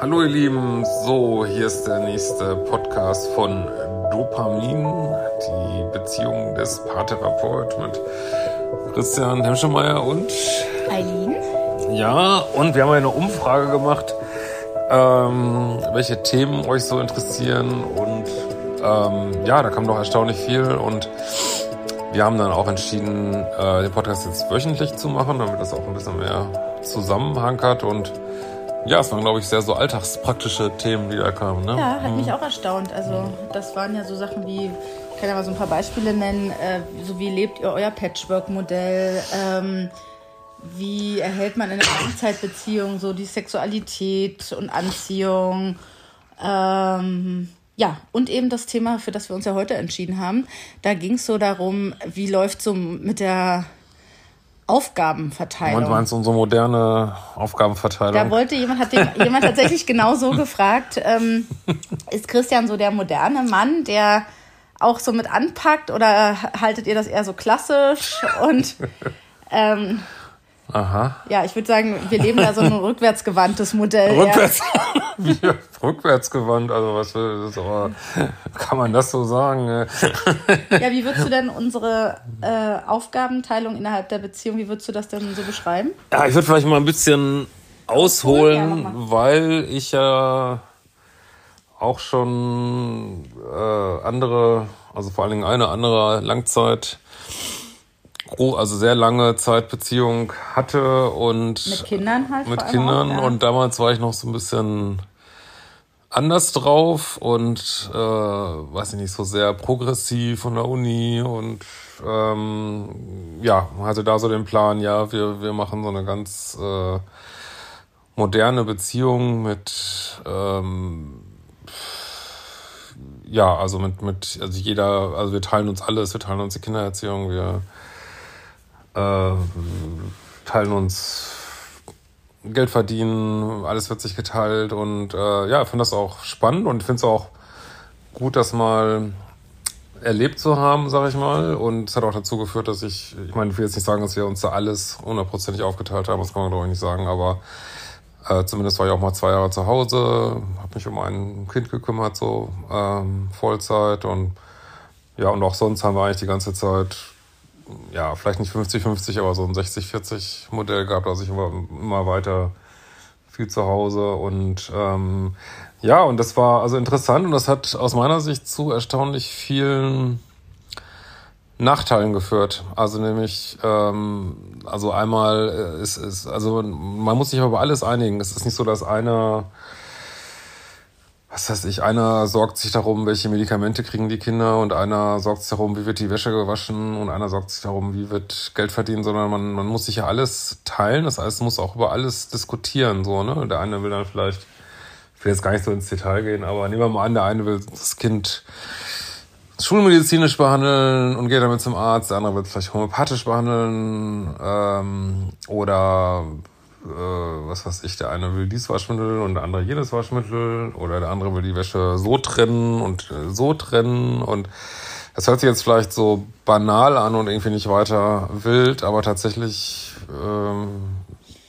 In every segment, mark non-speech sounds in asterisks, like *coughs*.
Hallo ihr Lieben, so hier ist der nächste Podcast von Dopamin, die Beziehung des Paartherapeut mit Christian Hemschemeyer und Eileen. Ja, und wir haben eine Umfrage gemacht, ähm, welche Themen euch so interessieren. Und ähm, ja, da kam doch erstaunlich viel. Und wir haben dann auch entschieden, äh, den Podcast jetzt wöchentlich zu machen, damit das auch ein bisschen mehr Zusammenhang hat. Und ja, es waren, glaube ich, sehr so alltagspraktische Themen, die da kamen. Ne? Ja, hat mich auch erstaunt. Also das waren ja so Sachen wie, ich kann ja mal so ein paar Beispiele nennen, äh, so wie lebt ihr euer Patchwork-Modell, ähm, wie erhält man in einer Langzeitbeziehung so die Sexualität und Anziehung, ähm, ja, und eben das Thema, für das wir uns ja heute entschieden haben. Da ging es so darum, wie läuft so mit der Aufgabenverteilung. Und meinst du unsere moderne Aufgabenverteilung? Da wollte jemand, hat den, jemand tatsächlich genau so gefragt, ähm, ist Christian so der moderne Mann, der auch so mit anpackt oder haltet ihr das eher so klassisch? Und ähm, Aha. Ja, ich würde sagen, wir leben da so ein *laughs* rückwärtsgewandtes Modell. Rückwärts, *laughs* ja. rückwärtsgewandt, also was das aber, kann man das so sagen? ja, wie würdest du denn unsere äh, Aufgabenteilung innerhalb der Beziehung, wie würdest du das denn so beschreiben? Ja, ich würde vielleicht mal ein bisschen ausholen, ja, weil ich ja auch schon äh, andere, also vor allen Dingen eine andere Langzeit also sehr lange Zeit Beziehung hatte und mit Kindern halt mit Kindern auch, ja. und damals war ich noch so ein bisschen anders drauf und äh, weiß ich nicht so sehr progressiv von der Uni und ähm, ja hatte da so den Plan ja wir wir machen so eine ganz äh, moderne Beziehung mit ähm, ja also mit mit also jeder also wir teilen uns alles wir teilen uns die Kindererziehung wir äh, teilen uns Geld verdienen, alles wird sich geteilt und äh, ja, ich finde das auch spannend und finde es auch gut, das mal erlebt zu haben, sage ich mal. Und es hat auch dazu geführt, dass ich, ich meine, ich will jetzt nicht sagen, dass wir uns da alles hundertprozentig aufgeteilt haben, das kann man ich nicht sagen, aber äh, zumindest war ich auch mal zwei Jahre zu Hause, habe mich um ein Kind gekümmert, so ähm, Vollzeit und ja, und auch sonst haben wir eigentlich die ganze Zeit ja, vielleicht nicht 50-50, aber so ein 60-40-Modell gehabt. Also ich war immer weiter viel zu Hause und ähm, ja, und das war also interessant und das hat aus meiner Sicht zu erstaunlich vielen Nachteilen geführt. Also nämlich, ähm, also einmal ist, ist, also man muss sich aber über alles einigen. Es ist nicht so, dass einer was weiß ich, einer sorgt sich darum, welche Medikamente kriegen die Kinder und einer sorgt sich darum, wie wird die Wäsche gewaschen und einer sorgt sich darum, wie wird Geld verdient, sondern man, man muss sich ja alles teilen, das heißt, man muss auch über alles diskutieren, so, ne? Der eine will dann vielleicht, ich will jetzt gar nicht so ins Detail gehen, aber nehmen wir mal an, der eine will das Kind schulmedizinisch behandeln und geht damit zum Arzt, der andere will es vielleicht homöopathisch behandeln ähm, oder äh, was weiß ich, der eine will dies Waschmittel und der andere jenes Waschmittel oder der andere will die Wäsche so trennen und äh, so trennen und das hört sich jetzt vielleicht so banal an und irgendwie nicht weiter wild, aber tatsächlich ähm,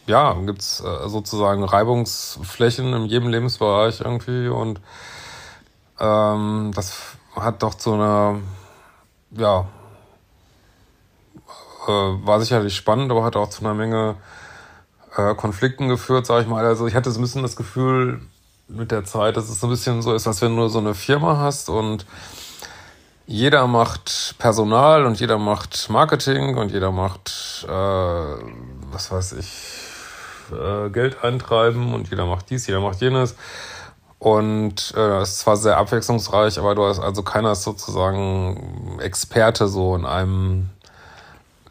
ja, gibt's äh, sozusagen Reibungsflächen in jedem Lebensbereich irgendwie und ähm, das hat doch zu einer, ja, äh, war sicherlich spannend, aber hat auch zu einer Menge äh, Konflikten geführt, sage ich mal. Also ich hatte so ein bisschen das Gefühl mit der Zeit, dass es so ein bisschen so ist, als wenn du so eine Firma hast und jeder macht Personal und jeder macht Marketing und jeder macht, äh, was weiß ich, äh, Geld eintreiben und jeder macht dies, jeder macht jenes. Und äh, es ist zwar sehr abwechslungsreich, aber du hast also keiner ist sozusagen Experte so in einem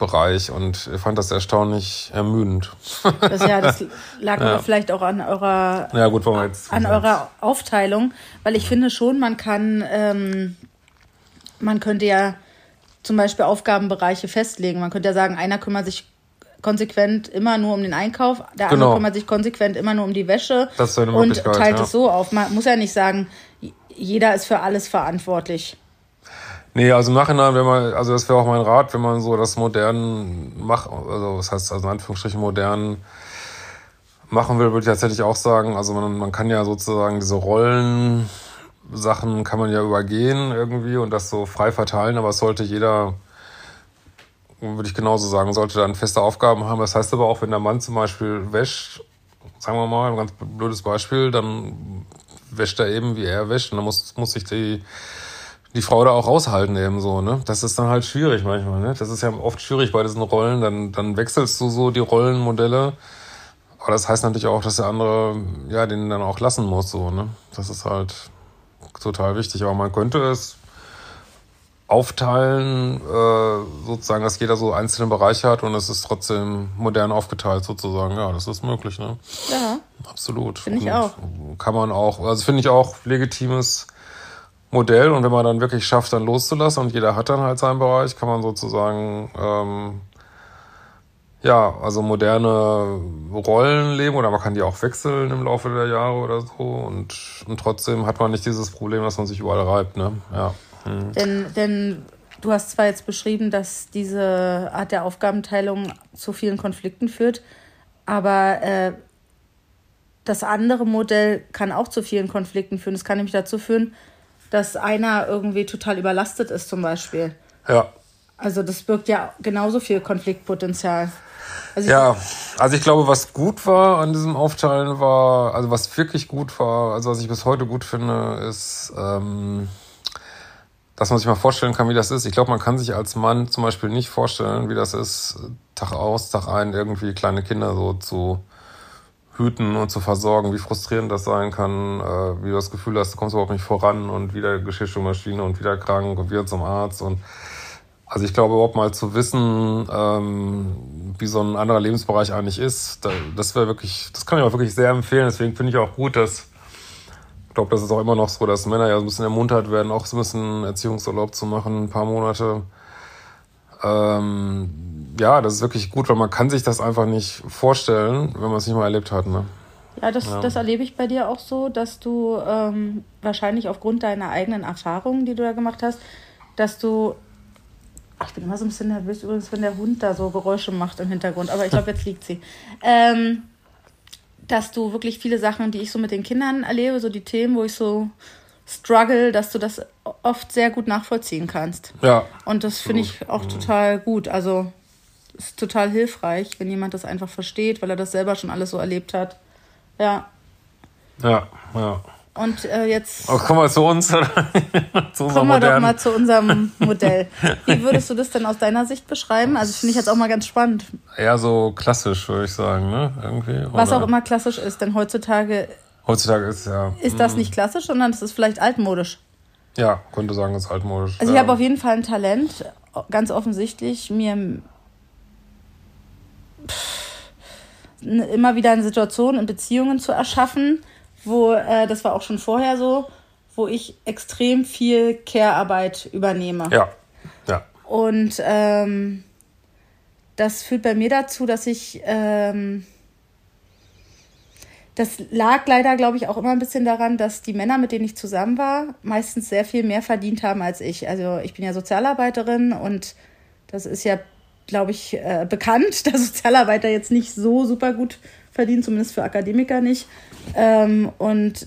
Bereich und fand das erstaunlich ermüdend. Das, ja, das *laughs* lag ja. vielleicht auch an eurer, ja, gut, an eurer Aufteilung, weil ich finde schon, man kann, ähm, man könnte ja zum Beispiel Aufgabenbereiche festlegen. Man könnte ja sagen, einer kümmert sich konsequent immer nur um den Einkauf, der genau. andere kümmert sich konsequent immer nur um die Wäsche und teilt ja. es so auf. Man muss ja nicht sagen, jeder ist für alles verantwortlich. Nee, also im Nachhinein, wenn man, also das wäre auch mein Rat, wenn man so das modern macht, also was heißt also in Anführungsstrichen modern machen will, würde ich tatsächlich auch sagen, also man, man kann ja sozusagen diese Rollen Sachen kann man ja übergehen irgendwie und das so frei verteilen, aber es sollte jeder, würde ich genauso sagen, sollte dann feste Aufgaben haben. Das heißt aber auch, wenn der Mann zum Beispiel wäscht, sagen wir mal, ein ganz blödes Beispiel, dann wäscht er eben, wie er wäscht und dann muss, muss sich die, die Frau da auch raushalten eben so, ne? Das ist dann halt schwierig manchmal, ne? Das ist ja oft schwierig bei diesen Rollen, dann, dann wechselst du so die Rollenmodelle. Aber das heißt natürlich auch, dass der andere, ja, den dann auch lassen muss, so, ne? Das ist halt, total wichtig. Aber man könnte es aufteilen, äh, sozusagen, dass jeder so einzelne Bereiche hat und es ist trotzdem modern aufgeteilt sozusagen. Ja, das ist möglich, ne? Ja. Absolut. Finde ich auch. Kann man auch, also finde ich auch legitimes Modell und wenn man dann wirklich schafft, dann loszulassen und jeder hat dann halt seinen Bereich, kann man sozusagen ähm, ja, also moderne Rollen leben oder man kann die auch wechseln im Laufe der Jahre oder so und, und trotzdem hat man nicht dieses Problem, dass man sich überall reibt, ne? Ja. Hm. Denn, denn du hast zwar jetzt beschrieben, dass diese Art der Aufgabenteilung zu vielen Konflikten führt, aber äh, das andere Modell kann auch zu vielen Konflikten führen. Es kann nämlich dazu führen, dass einer irgendwie total überlastet ist, zum Beispiel. Ja. Also das birgt ja genauso viel Konfliktpotenzial. Also ja, also ich glaube, was gut war an diesem Aufteilen war, also was wirklich gut war, also was ich bis heute gut finde, ist, ähm, dass man sich mal vorstellen kann, wie das ist. Ich glaube, man kann sich als Mann zum Beispiel nicht vorstellen, wie das ist, Tag aus, Tag ein, irgendwie kleine Kinder so zu hüten und zu versorgen, wie frustrierend das sein kann, äh, wie du das Gefühl hast, du kommst überhaupt nicht voran und wieder Geschirrspülmaschine und wieder krank und wieder zum Arzt und also ich glaube überhaupt mal zu wissen, ähm, wie so ein anderer Lebensbereich eigentlich ist, da, das wäre wirklich, das kann ich auch wirklich sehr empfehlen. Deswegen finde ich auch gut, dass ich glaube, das ist auch immer noch so, dass Männer ja so ein bisschen ermuntert werden, auch so ein bisschen Erziehungsurlaub zu machen, ein paar Monate. Ähm, ja, das ist wirklich gut, weil man kann sich das einfach nicht vorstellen, wenn man es nicht mal erlebt hat. Ne? Ja, das, ja. das erlebe ich bei dir auch so, dass du ähm, wahrscheinlich aufgrund deiner eigenen Erfahrungen, die du da gemacht hast, dass du ich bin immer so ein bisschen nervös übrigens, wenn der Hund da so Geräusche macht im Hintergrund. Aber ich glaube, jetzt liegt sie. *laughs* Ähm, dass du wirklich viele Sachen, die ich so mit den Kindern erlebe, so die Themen, wo ich so struggle, dass du das oft sehr gut nachvollziehen kannst. Ja. Und das finde ich auch total gut. Also ist total hilfreich, wenn jemand das einfach versteht, weil er das selber schon alles so erlebt hat. Ja. Ja, ja. Und äh, jetzt. Oh, kommen wir zu uns. *laughs* zu kommen wir doch mal zu unserem Modell. Wie würdest du das denn aus deiner Sicht beschreiben? Also finde ich jetzt auch mal ganz spannend. Eher so klassisch, würde ich sagen, ne? Irgendwie. Was auch immer klassisch ist, denn heutzutage. Heutzutage ist ja. Ist das hm. nicht klassisch, sondern es ist vielleicht altmodisch. Ja, könnte sagen, es ist altmodisch. Also ich ja. habe auf jeden Fall ein Talent, ganz offensichtlich, mir immer wieder eine Situation in Beziehungen zu erschaffen, wo, äh, das war auch schon vorher so, wo ich extrem viel Care-Arbeit übernehme. Ja, ja. Und ähm, das führt bei mir dazu, dass ich, ähm, das lag leider, glaube ich, auch immer ein bisschen daran, dass die Männer, mit denen ich zusammen war, meistens sehr viel mehr verdient haben als ich. Also ich bin ja Sozialarbeiterin und das ist ja, glaube ich, äh, bekannt, *laughs* dass Sozialarbeiter jetzt nicht so super gut verdienen, zumindest für Akademiker nicht. Ähm, und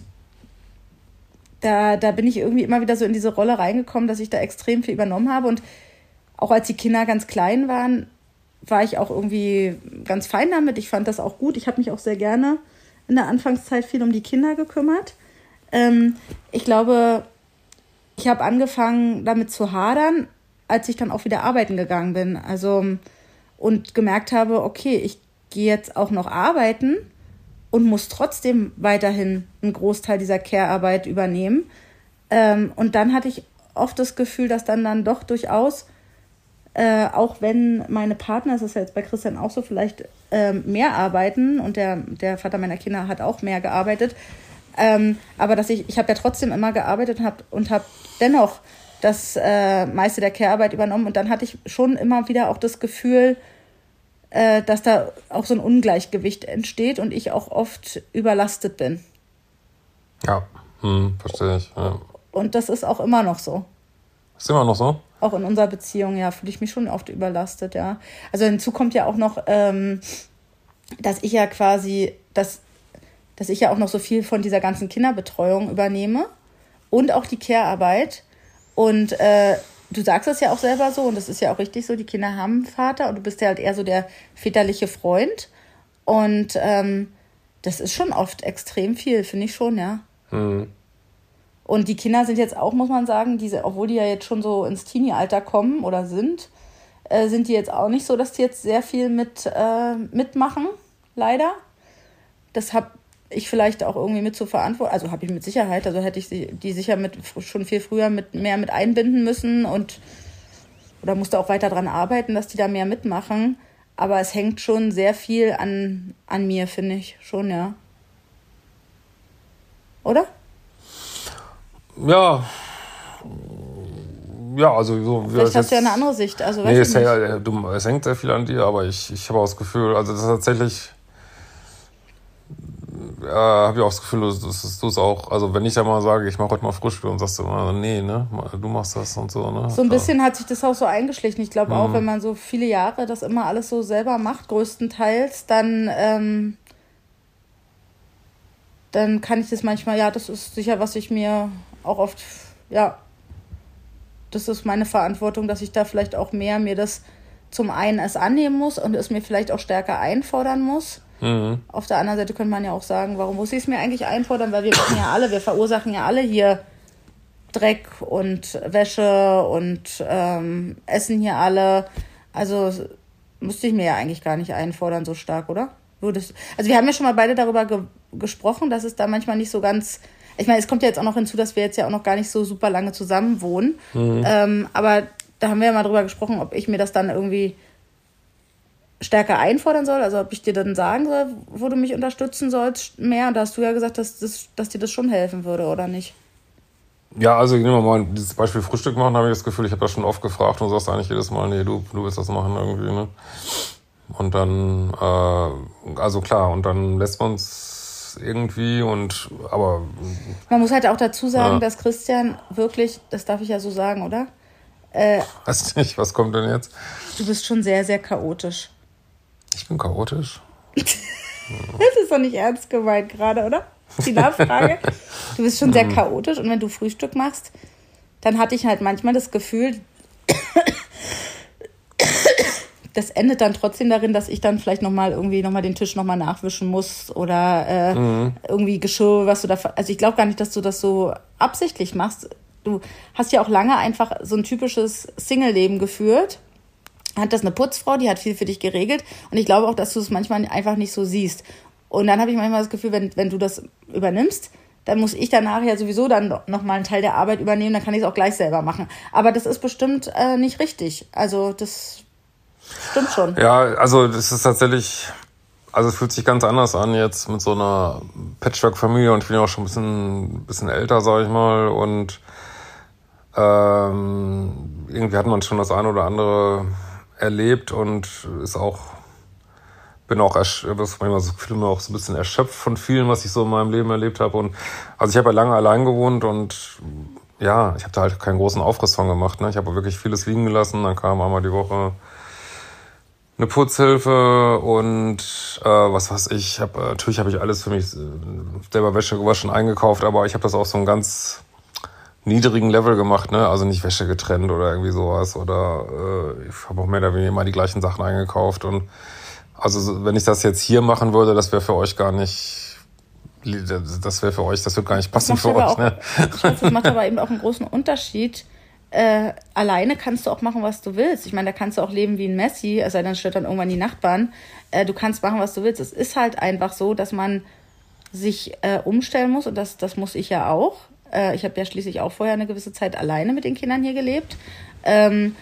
da, da bin ich irgendwie immer wieder so in diese Rolle reingekommen, dass ich da extrem viel übernommen habe. Und auch als die Kinder ganz klein waren, war ich auch irgendwie ganz fein damit. Ich fand das auch gut. Ich habe mich auch sehr gerne in der Anfangszeit viel um die Kinder gekümmert. Ähm, ich glaube, ich habe angefangen damit zu hadern, als ich dann auch wieder arbeiten gegangen bin. Also und gemerkt habe, okay, ich gehe jetzt auch noch arbeiten und muss trotzdem weiterhin einen Großteil dieser Care-Arbeit übernehmen. Ähm, und dann hatte ich oft das Gefühl, dass dann dann doch durchaus, äh, auch wenn meine Partner, das ist ja jetzt bei Christian auch so, vielleicht ähm, mehr arbeiten und der, der Vater meiner Kinder hat auch mehr gearbeitet, ähm, aber dass ich, ich habe ja trotzdem immer gearbeitet hab, und habe dennoch das äh, meiste der Care-Arbeit übernommen und dann hatte ich schon immer wieder auch das Gefühl, äh, dass da auch so ein Ungleichgewicht entsteht und ich auch oft überlastet bin. Ja, hm, verstehe ich. Ja. Und das ist auch immer noch so. Ist immer noch so? Auch in unserer Beziehung, ja, fühle ich mich schon oft überlastet, ja. Also hinzu kommt ja auch noch, ähm, dass ich ja quasi dass, dass ich ja auch noch so viel von dieser ganzen Kinderbetreuung übernehme und auch die Care-Arbeit. Und äh, du sagst das ja auch selber so und das ist ja auch richtig so, die Kinder haben einen Vater und du bist ja halt eher so der väterliche Freund. Und ähm, das ist schon oft extrem viel, finde ich schon, ja. Mhm. Und die Kinder sind jetzt auch, muss man sagen, diese, obwohl die ja jetzt schon so ins Teenie-Alter kommen oder sind, äh, sind die jetzt auch nicht so, dass die jetzt sehr viel mit äh, mitmachen, leider. Das habe ich vielleicht auch irgendwie mit zu verantworten. Also habe ich mit Sicherheit, also hätte ich die sicher mit schon viel früher mit mehr mit einbinden müssen und oder musste auch weiter daran arbeiten, dass die da mehr mitmachen. Aber es hängt schon sehr viel an, an mir, finde ich. Schon, ja. Oder? Ja. Ja, also so. Vielleicht hast du ja eine andere Sicht. Also, nee, es, ja, du, es hängt sehr viel an dir, aber ich, ich habe auch das Gefühl, also das ist tatsächlich ja, habe ich auch das Gefühl, dass du es auch, also wenn ich ja mal sage, ich mache heute mal Frühstück und sagst du immer, nee, ne, du machst das und so, ne? So ein bisschen hat sich das auch so eingeschlichen. Ich glaube mhm. auch, wenn man so viele Jahre das immer alles so selber macht, größtenteils, dann, ähm, dann kann ich das manchmal, ja, das ist sicher, was ich mir auch oft, ja, das ist meine Verantwortung, dass ich da vielleicht auch mehr mir das zum einen es annehmen muss und es mir vielleicht auch stärker einfordern muss Mhm. Auf der anderen Seite könnte man ja auch sagen, warum muss ich es mir eigentlich einfordern? Weil wir machen ja alle, wir verursachen ja alle hier Dreck und Wäsche und ähm, essen hier alle. Also müsste ich mir ja eigentlich gar nicht einfordern so stark, oder? Würdest, also wir haben ja schon mal beide darüber ge gesprochen, dass es da manchmal nicht so ganz. Ich meine, es kommt ja jetzt auch noch hinzu, dass wir jetzt ja auch noch gar nicht so super lange zusammen wohnen. Mhm. Ähm, aber da haben wir ja mal drüber gesprochen, ob ich mir das dann irgendwie stärker einfordern soll, also ob ich dir dann sagen soll, wo du mich unterstützen sollst mehr. Und da hast du ja gesagt, dass, das, dass dir das schon helfen würde, oder nicht? Ja, also ich nehme mal dieses Beispiel Frühstück machen, habe ich das Gefühl, ich habe das schon oft gefragt und sagst eigentlich jedes Mal, nee, du, du willst das machen irgendwie, ne? Und dann, äh, also klar, und dann lässt man es irgendwie und, aber. Man muss halt auch dazu sagen, ja. dass Christian wirklich, das darf ich ja so sagen, oder? Äh, Weiß nicht, was kommt denn jetzt? Du bist schon sehr, sehr chaotisch. Ich bin chaotisch. *laughs* das ist doch nicht ernst gemeint gerade, oder? Die Nachfrage. Du bist schon sehr hm. chaotisch und wenn du Frühstück machst, dann hatte ich halt manchmal das Gefühl, *coughs* das endet dann trotzdem darin, dass ich dann vielleicht nochmal irgendwie nochmal den Tisch nochmal nachwischen muss oder äh, mhm. irgendwie Geschirr, was du da. Also ich glaube gar nicht, dass du das so absichtlich machst. Du hast ja auch lange einfach so ein typisches Single-Leben geführt hat das eine Putzfrau, die hat viel für dich geregelt. Und ich glaube auch, dass du es manchmal einfach nicht so siehst. Und dann habe ich manchmal das Gefühl, wenn, wenn du das übernimmst, dann muss ich danach ja sowieso dann noch mal einen Teil der Arbeit übernehmen, dann kann ich es auch gleich selber machen. Aber das ist bestimmt äh, nicht richtig. Also das stimmt schon. Ja, also das ist tatsächlich, also es fühlt sich ganz anders an jetzt mit so einer Patchwork-Familie und ich bin ja auch schon ein bisschen, bisschen älter, sag ich mal. Und ähm, irgendwie hat man schon das eine oder andere erlebt und ist auch bin auch manchmal so Gefühl auch so ein bisschen erschöpft von vielen, was ich so in meinem Leben erlebt habe und also ich habe ja lange allein gewohnt und ja, ich habe da halt keinen großen Aufriss von gemacht. Ne? Ich habe wirklich vieles liegen gelassen. Dann kam einmal die Woche eine Putzhilfe und äh, was weiß ich. Hab, natürlich habe ich alles für mich äh, selber Wäsche gewaschen, eingekauft, aber ich habe das auch so ein ganz niedrigen Level gemacht, ne? Also nicht Wäsche getrennt oder irgendwie sowas. Oder äh, ich habe auch mehr oder weniger immer die gleichen Sachen eingekauft. Und also wenn ich das jetzt hier machen würde, das wäre für euch gar nicht. Das wäre für euch, das wird gar nicht passen für euch. Auch, ne? das macht aber eben auch einen großen Unterschied. Äh, alleine kannst du auch machen, was du willst. Ich meine, da kannst du auch leben wie ein Messi, es sei denn, stört dann irgendwann die Nachbarn. Äh, du kannst machen, was du willst. Es ist halt einfach so, dass man sich äh, umstellen muss und das, das muss ich ja auch. Äh, ich habe ja schließlich auch vorher eine gewisse Zeit alleine mit den Kindern hier gelebt. Ähm,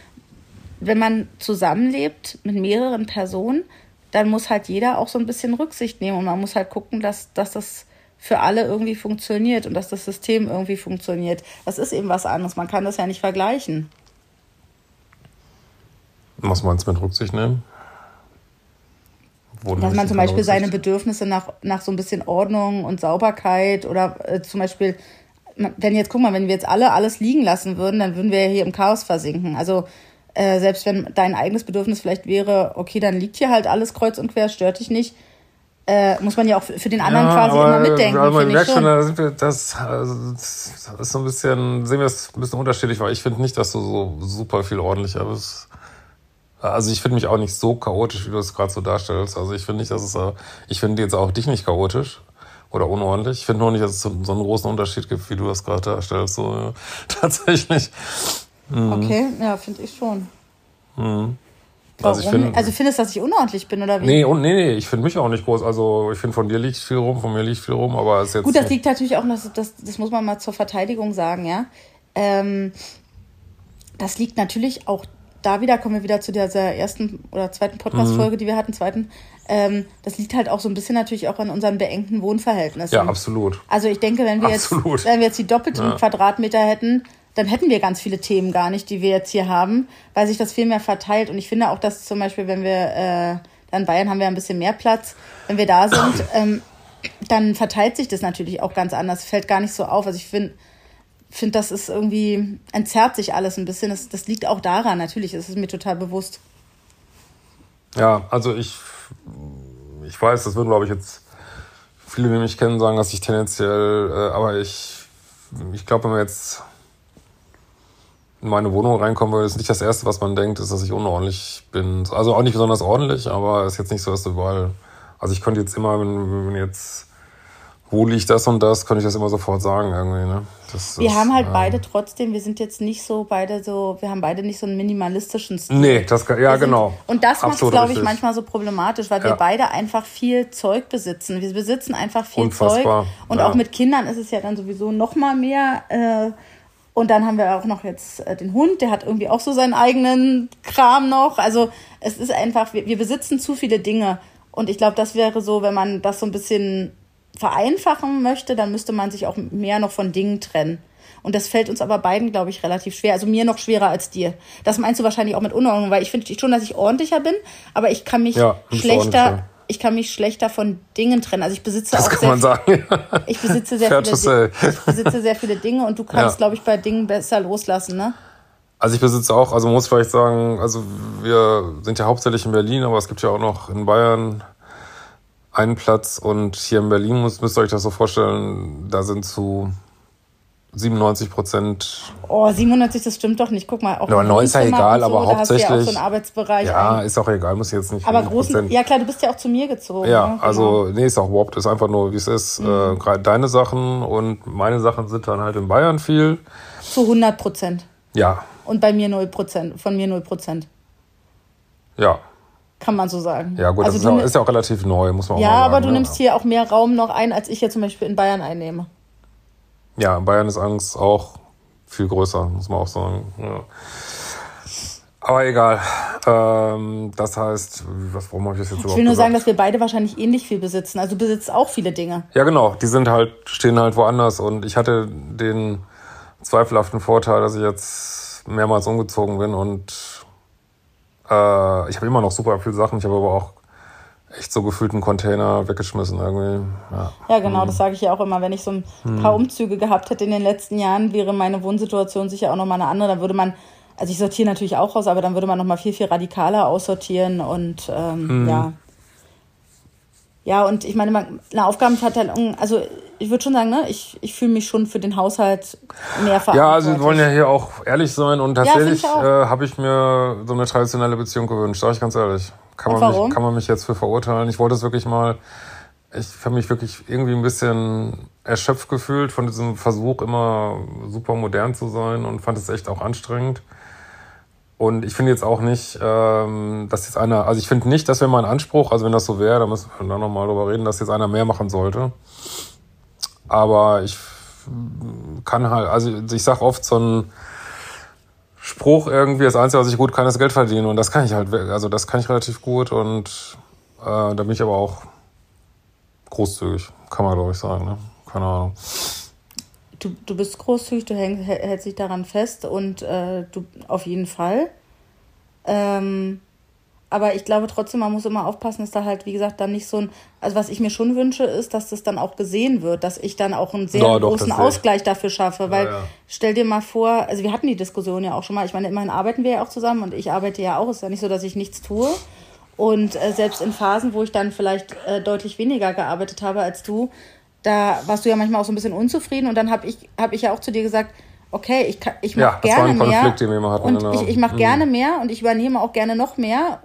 wenn man zusammenlebt mit mehreren Personen, dann muss halt jeder auch so ein bisschen Rücksicht nehmen und man muss halt gucken, dass, dass das für alle irgendwie funktioniert und dass das System irgendwie funktioniert. Das ist eben was anderes. Man kann das ja nicht vergleichen. Was meinst du mit Rücksicht nehmen? Wo dass man zum Beispiel seine Bedürfnisse nach, nach so ein bisschen Ordnung und Sauberkeit oder äh, zum Beispiel wenn jetzt, guck mal, wenn wir jetzt alle alles liegen lassen würden, dann würden wir ja hier im Chaos versinken. Also äh, selbst wenn dein eigenes Bedürfnis vielleicht wäre, okay, dann liegt hier halt alles kreuz und quer, stört dich nicht, äh, muss man ja auch für den anderen ja, quasi immer mitdenken. Aber man merkt schon, da sind wir, das, also, das ist so ein bisschen, sehen wir es ein bisschen unterschiedlich, weil ich finde nicht, dass du so super viel ordentlicher bist. Also ich finde mich auch nicht so chaotisch, wie du es gerade so darstellst. Also ich finde nicht, dass es, ich finde jetzt auch dich nicht chaotisch oder unordentlich. Ich finde nur nicht, dass es so, so einen großen Unterschied gibt, wie du das gerade darstellst. So ja, *laughs* tatsächlich. Mhm. Okay, ja, finde ich schon. Mhm. Also, ich find, also findest du, dass ich unordentlich bin oder wie? Nee, und, nee, nee, ich finde mich auch nicht groß. Also ich finde, von dir liegt viel rum, von mir liegt viel rum, aber es ist jetzt. Gut, das liegt natürlich auch, das, das, das muss man mal zur Verteidigung sagen, ja. Ähm, das liegt natürlich auch da wieder, kommen wir wieder zu dieser ersten oder zweiten Podcast-Folge, mhm. die wir hatten, zweiten. Ähm, das liegt halt auch so ein bisschen natürlich auch an unseren beengten Wohnverhältnissen. Ja, absolut. Also ich denke, wenn wir, jetzt, wenn wir jetzt die doppelten ja. Quadratmeter hätten, dann hätten wir ganz viele Themen gar nicht, die wir jetzt hier haben, weil sich das viel mehr verteilt. Und ich finde auch, dass zum Beispiel, wenn wir, äh, in Bayern haben wir ein bisschen mehr Platz, wenn wir da sind, *coughs* ähm, dann verteilt sich das natürlich auch ganz anders, fällt gar nicht so auf. Also ich finde, finde, das ist irgendwie, entzerrt sich alles ein bisschen. Das, das liegt auch daran, natürlich, das ist mir total bewusst. Ja, also ich, ich weiß, das würden, glaube ich, jetzt viele, die mich kennen, sagen, dass ich tendenziell, äh, aber ich, ich glaube, wenn man jetzt in meine Wohnung reinkommen würde, ist nicht das Erste, was man denkt, ist, dass ich unordentlich bin. Also auch nicht besonders ordentlich, aber ist jetzt nicht so, dass du überall. Also ich könnte jetzt immer, wenn, wenn jetzt wo liegt das und das, könnte ich das immer sofort sagen irgendwie. Ne? Das wir ist, haben halt äh, beide trotzdem, wir sind jetzt nicht so beide so, wir haben beide nicht so einen minimalistischen Stil. Nee, das kann, ja sind, genau. Und das macht es, glaube ich, manchmal so problematisch, weil ja. wir beide einfach viel Zeug besitzen. Wir besitzen einfach viel Unfassbar. Zeug. Und ja. auch mit Kindern ist es ja dann sowieso noch mal mehr. Äh, und dann haben wir auch noch jetzt äh, den Hund, der hat irgendwie auch so seinen eigenen Kram noch. Also es ist einfach, wir, wir besitzen zu viele Dinge. Und ich glaube, das wäre so, wenn man das so ein bisschen vereinfachen möchte, dann müsste man sich auch mehr noch von Dingen trennen. Und das fällt uns aber beiden, glaube ich, relativ schwer. Also mir noch schwerer als dir. Das meinst du wahrscheinlich auch mit Unordnung, weil ich finde schon, dass ich ordentlicher bin, aber ich kann mich ja, schlechter, ich kann mich schlechter von Dingen trennen. Also ich besitze das auch kann sehr, man sagen. ich besitze sehr viele, ich besitze sehr viele Dinge und du kannst, ja. glaube ich, bei Dingen besser loslassen, ne? Also ich besitze auch, also muss vielleicht sagen, also wir sind ja hauptsächlich in Berlin, aber es gibt ja auch noch in Bayern einen Platz und hier in Berlin müsst, müsst ihr euch das so vorstellen, da sind zu 97 Prozent. Oh, 97, das stimmt doch nicht. Guck mal, auch. Ja, neu ist ja egal, so, aber hauptsächlich. Ja, auch so einen Arbeitsbereich. Ja, ein. ist auch egal, muss ich jetzt nicht. Aber großen, ja klar, du bist ja auch zu mir gezogen. Ja, ne? also, genau. nee, ist auch überhaupt, ist einfach nur, wie es ist. Mhm. Äh, deine Sachen und meine Sachen sind dann halt in Bayern viel. Zu 100 Prozent. Ja. Und bei mir 0 Prozent, von mir 0 Prozent. Ja kann man so sagen. Ja, gut, also das ist, auch, ist, ja auch relativ neu, muss man ja, auch sagen. Ja, aber du ne? nimmst hier auch mehr Raum noch ein, als ich hier zum Beispiel in Bayern einnehme. Ja, in Bayern ist Angst auch viel größer, muss man auch sagen. Ja. Aber egal. Ähm, das heißt, was, warum habe ich das jetzt überhaupt Ich will nur gesagt? sagen, dass wir beide wahrscheinlich ähnlich viel besitzen. Also du besitzt auch viele Dinge. Ja, genau. Die sind halt, stehen halt woanders. Und ich hatte den zweifelhaften Vorteil, dass ich jetzt mehrmals umgezogen bin und äh, ich habe immer noch super viele Sachen. Ich habe aber auch echt so gefühlt einen Container weggeschmissen irgendwie. Ja, ja genau, hm. das sage ich ja auch immer. Wenn ich so ein hm. paar Umzüge gehabt hätte in den letzten Jahren, wäre meine Wohnsituation sicher auch nochmal eine andere. Dann würde man, also ich sortiere natürlich auch aus, aber dann würde man nochmal viel, viel radikaler aussortieren und ähm, hm. ja. Ja, und ich meine, eine Aufgabenverteilung, also ich würde schon sagen, ne, ich, ich fühle mich schon für den Haushalt mehr verantwortlich. Ja, also wir wollen ja hier auch ehrlich sein und tatsächlich ja, äh, habe ich mir so eine traditionelle Beziehung gewünscht, sage ich ganz ehrlich. Kann man, mich, kann man mich jetzt für verurteilen? Ich wollte es wirklich mal, ich habe mich wirklich irgendwie ein bisschen erschöpft gefühlt von diesem Versuch, immer super modern zu sein und fand es echt auch anstrengend. Und ich finde jetzt auch nicht, ähm, dass jetzt einer, also ich finde nicht, dass wenn mein Anspruch, also wenn das so wäre, da müssen wir dann nochmal drüber reden, dass jetzt einer mehr machen sollte. Aber ich kann halt, also ich sag oft so ein Spruch irgendwie, das Einzige, was ich gut kann, ist Geld verdienen. Und das kann ich halt, also das kann ich relativ gut und äh, da bin ich aber auch großzügig, kann man glaube ich sagen, ne? Keine Ahnung. Du, du bist großzügig, du häng, hältst dich daran fest und äh, du auf jeden Fall. Ähm, aber ich glaube trotzdem, man muss immer aufpassen, dass da halt, wie gesagt, dann nicht so ein, also was ich mir schon wünsche, ist, dass das dann auch gesehen wird, dass ich dann auch einen sehr ja, großen doch, Ausgleich dafür schaffe, weil ja, ja. stell dir mal vor, also wir hatten die Diskussion ja auch schon mal, ich meine, immerhin arbeiten wir ja auch zusammen und ich arbeite ja auch, ist ja nicht so, dass ich nichts tue. Und äh, selbst in Phasen, wo ich dann vielleicht äh, deutlich weniger gearbeitet habe als du, da warst du ja manchmal auch so ein bisschen unzufrieden. Und dann habe ich, hab ich ja auch zu dir gesagt, okay, ich, kann, ich mache ja, gerne mehr. Konflikt, hatten, und genau. ich, ich mache mhm. gerne mehr und ich übernehme auch gerne noch mehr.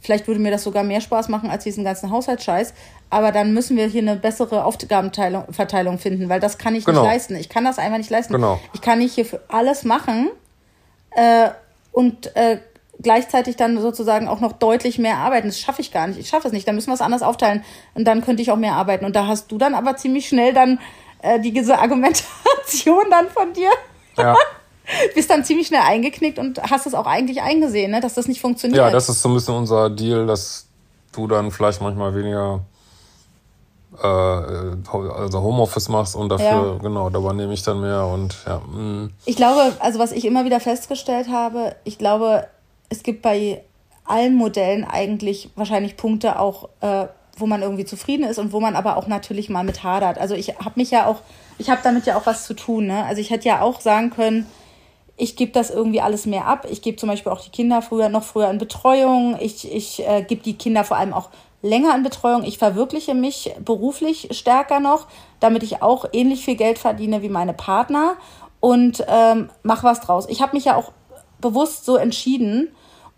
Vielleicht würde mir das sogar mehr Spaß machen als diesen ganzen Haushaltsscheiß. Aber dann müssen wir hier eine bessere Aufgabenverteilung finden, weil das kann ich genau. nicht leisten. Ich kann das einfach nicht leisten. Genau. Ich kann nicht hier für alles machen äh, und äh, gleichzeitig dann sozusagen auch noch deutlich mehr arbeiten. Das schaffe ich gar nicht. Ich schaffe es nicht. Da müssen wir es anders aufteilen. Und dann könnte ich auch mehr arbeiten. Und da hast du dann aber ziemlich schnell dann äh, diese Argumentation dann von dir. Ja. *laughs* Bist dann ziemlich schnell eingeknickt und hast es auch eigentlich eingesehen, ne? dass das nicht funktioniert. Ja, das ist so ein bisschen unser Deal, dass du dann vielleicht manchmal weniger äh, also Homeoffice machst und dafür, ja. genau, da übernehme ich dann mehr und ja. Mh. Mm. Ich glaube, also was ich immer wieder festgestellt habe, ich glaube, es gibt bei allen Modellen eigentlich wahrscheinlich Punkte auch, äh, wo man irgendwie zufrieden ist und wo man aber auch natürlich mal mit hadert. Also ich habe mich ja auch, ich habe damit ja auch was zu tun. Ne? Also ich hätte ja auch sagen können, ich gebe das irgendwie alles mehr ab. Ich gebe zum Beispiel auch die Kinder früher noch früher in Betreuung. Ich, ich äh, gebe die Kinder vor allem auch länger in Betreuung. Ich verwirkliche mich beruflich stärker noch, damit ich auch ähnlich viel Geld verdiene wie meine Partner und ähm, mach was draus. Ich habe mich ja auch bewusst so entschieden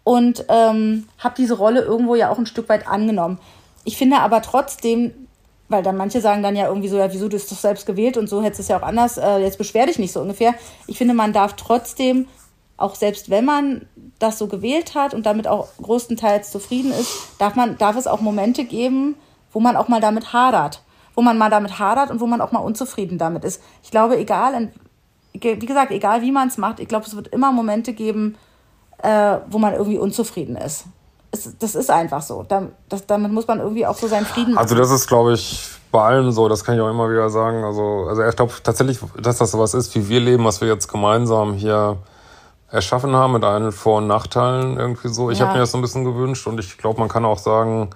und ähm, habe diese Rolle irgendwo ja auch ein Stück weit angenommen. Ich finde aber trotzdem, weil dann manche sagen dann ja irgendwie so, ja, wieso, du bist doch selbst gewählt und so hättest es ja auch anders, äh, jetzt beschwer dich nicht so ungefähr. Ich finde, man darf trotzdem, auch selbst wenn man das so gewählt hat und damit auch größtenteils zufrieden ist, darf man, darf es auch Momente geben, wo man auch mal damit hadert. Wo man mal damit hadert und wo man auch mal unzufrieden damit ist. Ich glaube, egal, wie gesagt, egal wie man es macht, ich glaube, es wird immer Momente geben, äh, wo man irgendwie unzufrieden ist. Es, das ist einfach so. Da, das, damit muss man irgendwie auch so seinen Frieden machen. Also das ist, glaube ich, bei allen so, das kann ich auch immer wieder sagen. Also, also ich glaube tatsächlich, dass das sowas ist, wie wir leben, was wir jetzt gemeinsam hier erschaffen haben, mit allen Vor- und Nachteilen irgendwie so. Ich ja. habe mir das so ein bisschen gewünscht und ich glaube, man kann auch sagen,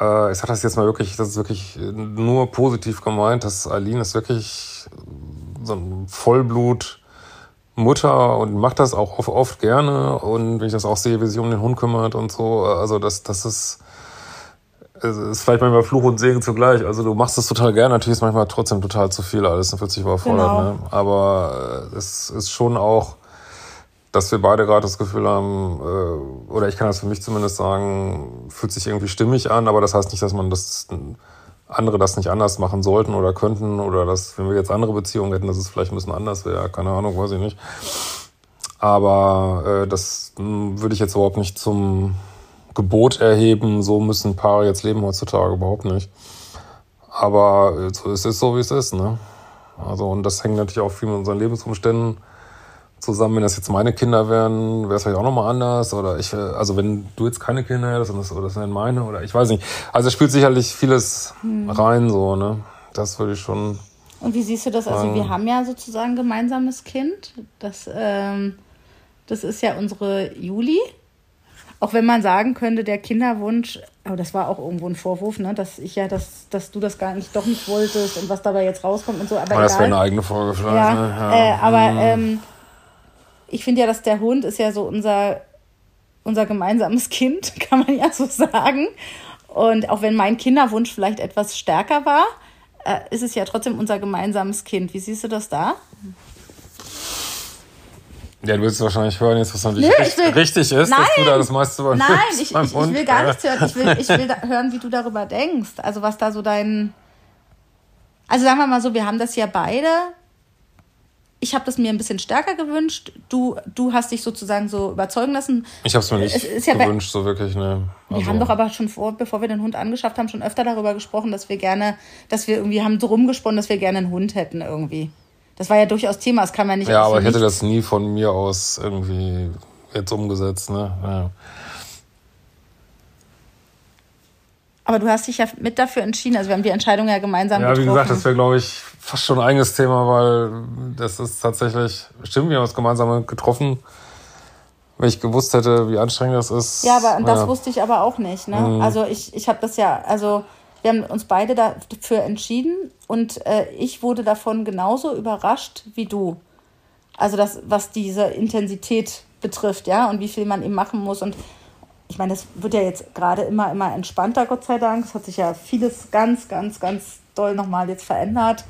äh, ich sage das jetzt mal wirklich, das ist wirklich nur positiv gemeint, dass Aline ist wirklich so ein Vollblut Mutter und macht das auch oft, gerne. Und wenn ich das auch sehe, wie sie sich um den Hund kümmert und so, also das, das ist, ist vielleicht manchmal Fluch und Segen zugleich. Also du machst es total gerne, natürlich ist manchmal trotzdem total zu viel alles, dann fühlt sich überfordert. Genau. Ne? Aber äh, es ist schon auch, dass wir beide gerade das Gefühl haben, äh, oder ich kann das für mich zumindest sagen, fühlt sich irgendwie stimmig an, aber das heißt nicht, dass man das andere das nicht anders machen sollten oder könnten oder dass, wenn wir jetzt andere Beziehungen hätten, dass es vielleicht ein bisschen anders wäre. Keine Ahnung, weiß ich nicht. Aber äh, das mh, hm, würde ich jetzt überhaupt nicht zum Gebot erheben. So müssen Paare jetzt leben heutzutage überhaupt nicht. Aber äh, es ist so, wie es ist. Ne? Also und das hängt natürlich auch viel mit unseren Lebensumständen zusammen. Wenn das jetzt meine Kinder wären, wäre es vielleicht auch nochmal anders. Oder ich, also wenn du jetzt keine Kinder hättest und das, oder das wären meine, oder ich weiß nicht. Also es spielt sicherlich vieles hm. rein, so, ne? Das würde ich schon. Und wie siehst du das? Also wir haben ja sozusagen ein gemeinsames Kind. Das, ähm, das ist ja unsere Juli. Auch wenn man sagen könnte, der Kinderwunsch, aber das war auch irgendwo ein Vorwurf, ne, dass ich ja, dass, dass du das gar nicht doch nicht wolltest und was dabei jetzt rauskommt und so. Aber, aber das wäre eine eigene Folge vielleicht. Ja, ne? ja. Äh, aber mhm. ähm, ich finde ja, dass der Hund ist ja so unser, unser gemeinsames *laughs* Kind, kann man ja so sagen. Und auch wenn mein Kinderwunsch vielleicht etwas stärker war, äh, ist es ja trotzdem unser gemeinsames Kind. Wie siehst du das da? Ja, du willst wahrscheinlich hören, jetzt was natürlich Nö, will, richtig ist, nein, dass du da das meiste übernimmst. Nein, *laughs* ich, ich, ich, will gar nichts hören. Ich will, ich will hören, wie du darüber denkst. Also was da so dein... Also sagen wir mal so, wir haben das ja beide ich habe das mir ein bisschen stärker gewünscht. Du, du hast dich sozusagen so überzeugen lassen. Ich habe es mir nicht ja gewünscht, so wirklich. Ne. Also. Wir haben doch aber schon vor, bevor wir den Hund angeschafft haben, schon öfter darüber gesprochen, dass wir gerne, dass wir irgendwie haben drum gesponnen, dass wir gerne einen Hund hätten irgendwie. Das war ja durchaus Thema, das kam ja nicht. Ja, aber ich hätte das nie von mir aus irgendwie jetzt umgesetzt. Ne? Ja. Aber du hast dich ja mit dafür entschieden. Also wir haben die Entscheidung ja gemeinsam ja, getroffen. Ja, wie gesagt, das wäre, glaube ich, fast schon ein eigenes Thema, weil das ist tatsächlich, stimmt, wir haben es gemeinsam getroffen. Wenn ich gewusst hätte, wie anstrengend das ist. Ja, aber das wusste ich aber auch nicht. Ne? Mhm. Also ich, ich habe das ja, also wir haben uns beide dafür entschieden und äh, ich wurde davon genauso überrascht wie du. Also das, was diese Intensität betrifft, ja, und wie viel man eben machen muss. Und ich meine, das wird ja jetzt gerade immer, immer entspannter, Gott sei Dank. Es hat sich ja vieles ganz, ganz, ganz doll nochmal jetzt verändert.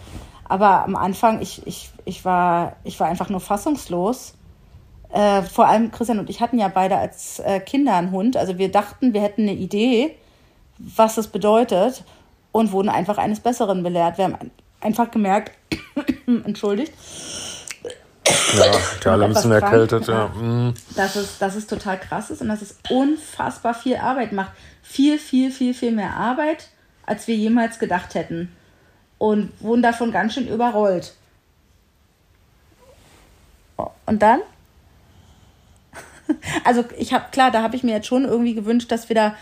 Aber am Anfang, ich, ich, ich, war, ich war einfach nur fassungslos. Äh, vor allem Christian und ich hatten ja beide als äh, Kinder einen Hund. Also wir dachten, wir hätten eine Idee, was das bedeutet und wurden einfach eines Besseren belehrt. Wir haben einfach gemerkt, *coughs* entschuldigt, ja, die alle ein bisschen erkältet, ja. Mhm. Dass, es, dass es total krass ist und dass es unfassbar viel Arbeit macht. Viel, viel, viel, viel mehr Arbeit, als wir jemals gedacht hätten. Und wurden davon ganz schön überrollt. Und dann? *laughs* Also ich habe, klar, da habe ich mir jetzt schon irgendwie gewünscht, dass wir da,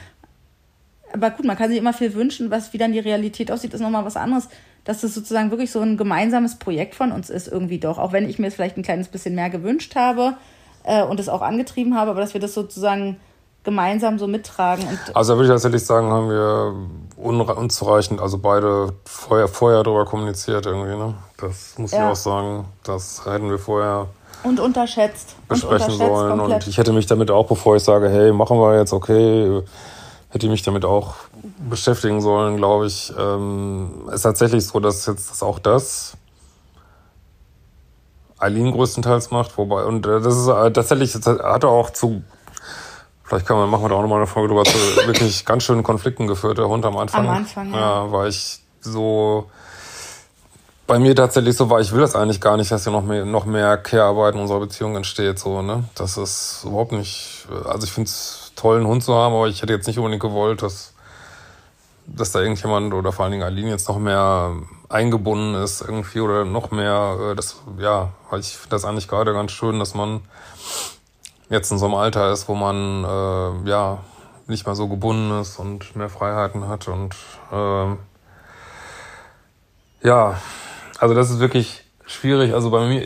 aber gut, man kann sich immer viel wünschen, was wie dann die Realität aussieht, ist nochmal was anderes dass das sozusagen wirklich so ein gemeinsames Projekt von uns ist, irgendwie doch. Auch wenn ich mir es vielleicht ein kleines bisschen mehr gewünscht habe äh, und es auch angetrieben habe, aber dass wir das sozusagen gemeinsam so mittragen. also da würde ich tatsächlich sagen, haben wir unzureichend, also beide vorher, vorher darüber kommuniziert irgendwie. Ne? Das muss ja. ich auch sagen. Das hätten wir vorher und unterschätzt. besprechen und unterschätzt sollen. Komplett. Und ich hätte mich damit auch, bevor ich sage, hey, machen wir jetzt, okay, hätte ich mich damit auch beschäftigen sollen, glaube ich. Ähm, ist tatsächlich so, dass jetzt das auch das Eileen größtenteils macht, wobei, und äh, das ist äh, tatsächlich, das hat er auch zu, vielleicht kann man, machen wir da auch nochmal eine Folge drüber, zu *laughs* wirklich ganz schönen Konflikten geführt, der Hund am Anfang. Am Anfang, ja. ja. Weil ich so, bei mir tatsächlich so war, ich will das eigentlich gar nicht, dass hier noch mehr, noch mehr Care-Arbeit in unserer Beziehung entsteht, so, ne. Das ist überhaupt nicht, also ich finde es toll, einen Hund zu haben, aber ich hätte jetzt nicht unbedingt gewollt, dass dass da irgendjemand oder vor allen Dingen Aline jetzt noch mehr eingebunden ist irgendwie oder noch mehr, äh, das, ja, weil ich finde das eigentlich gerade ganz schön, dass man jetzt in so einem Alter ist, wo man, äh, ja, nicht mehr so gebunden ist und mehr Freiheiten hat und, äh, ja, also das ist wirklich schwierig. Also bei mir,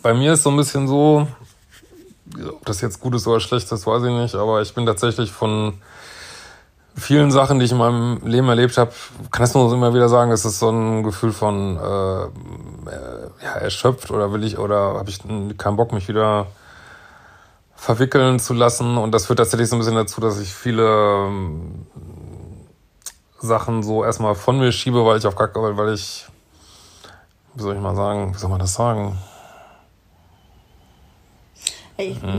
bei mir ist so ein bisschen so, ob das jetzt gut ist oder schlecht ist, weiß ich nicht, aber ich bin tatsächlich von vielen Sachen, die ich in meinem Leben erlebt habe, kann ich nur immer wieder sagen, es ist so ein Gefühl von äh, ja, erschöpft oder will ich oder habe ich keinen Bock, mich wieder verwickeln zu lassen. Und das führt tatsächlich so ein bisschen dazu, dass ich viele ähm, Sachen so erstmal von mir schiebe, weil ich auf gar weil ich, wie soll ich mal sagen, wie soll man das sagen?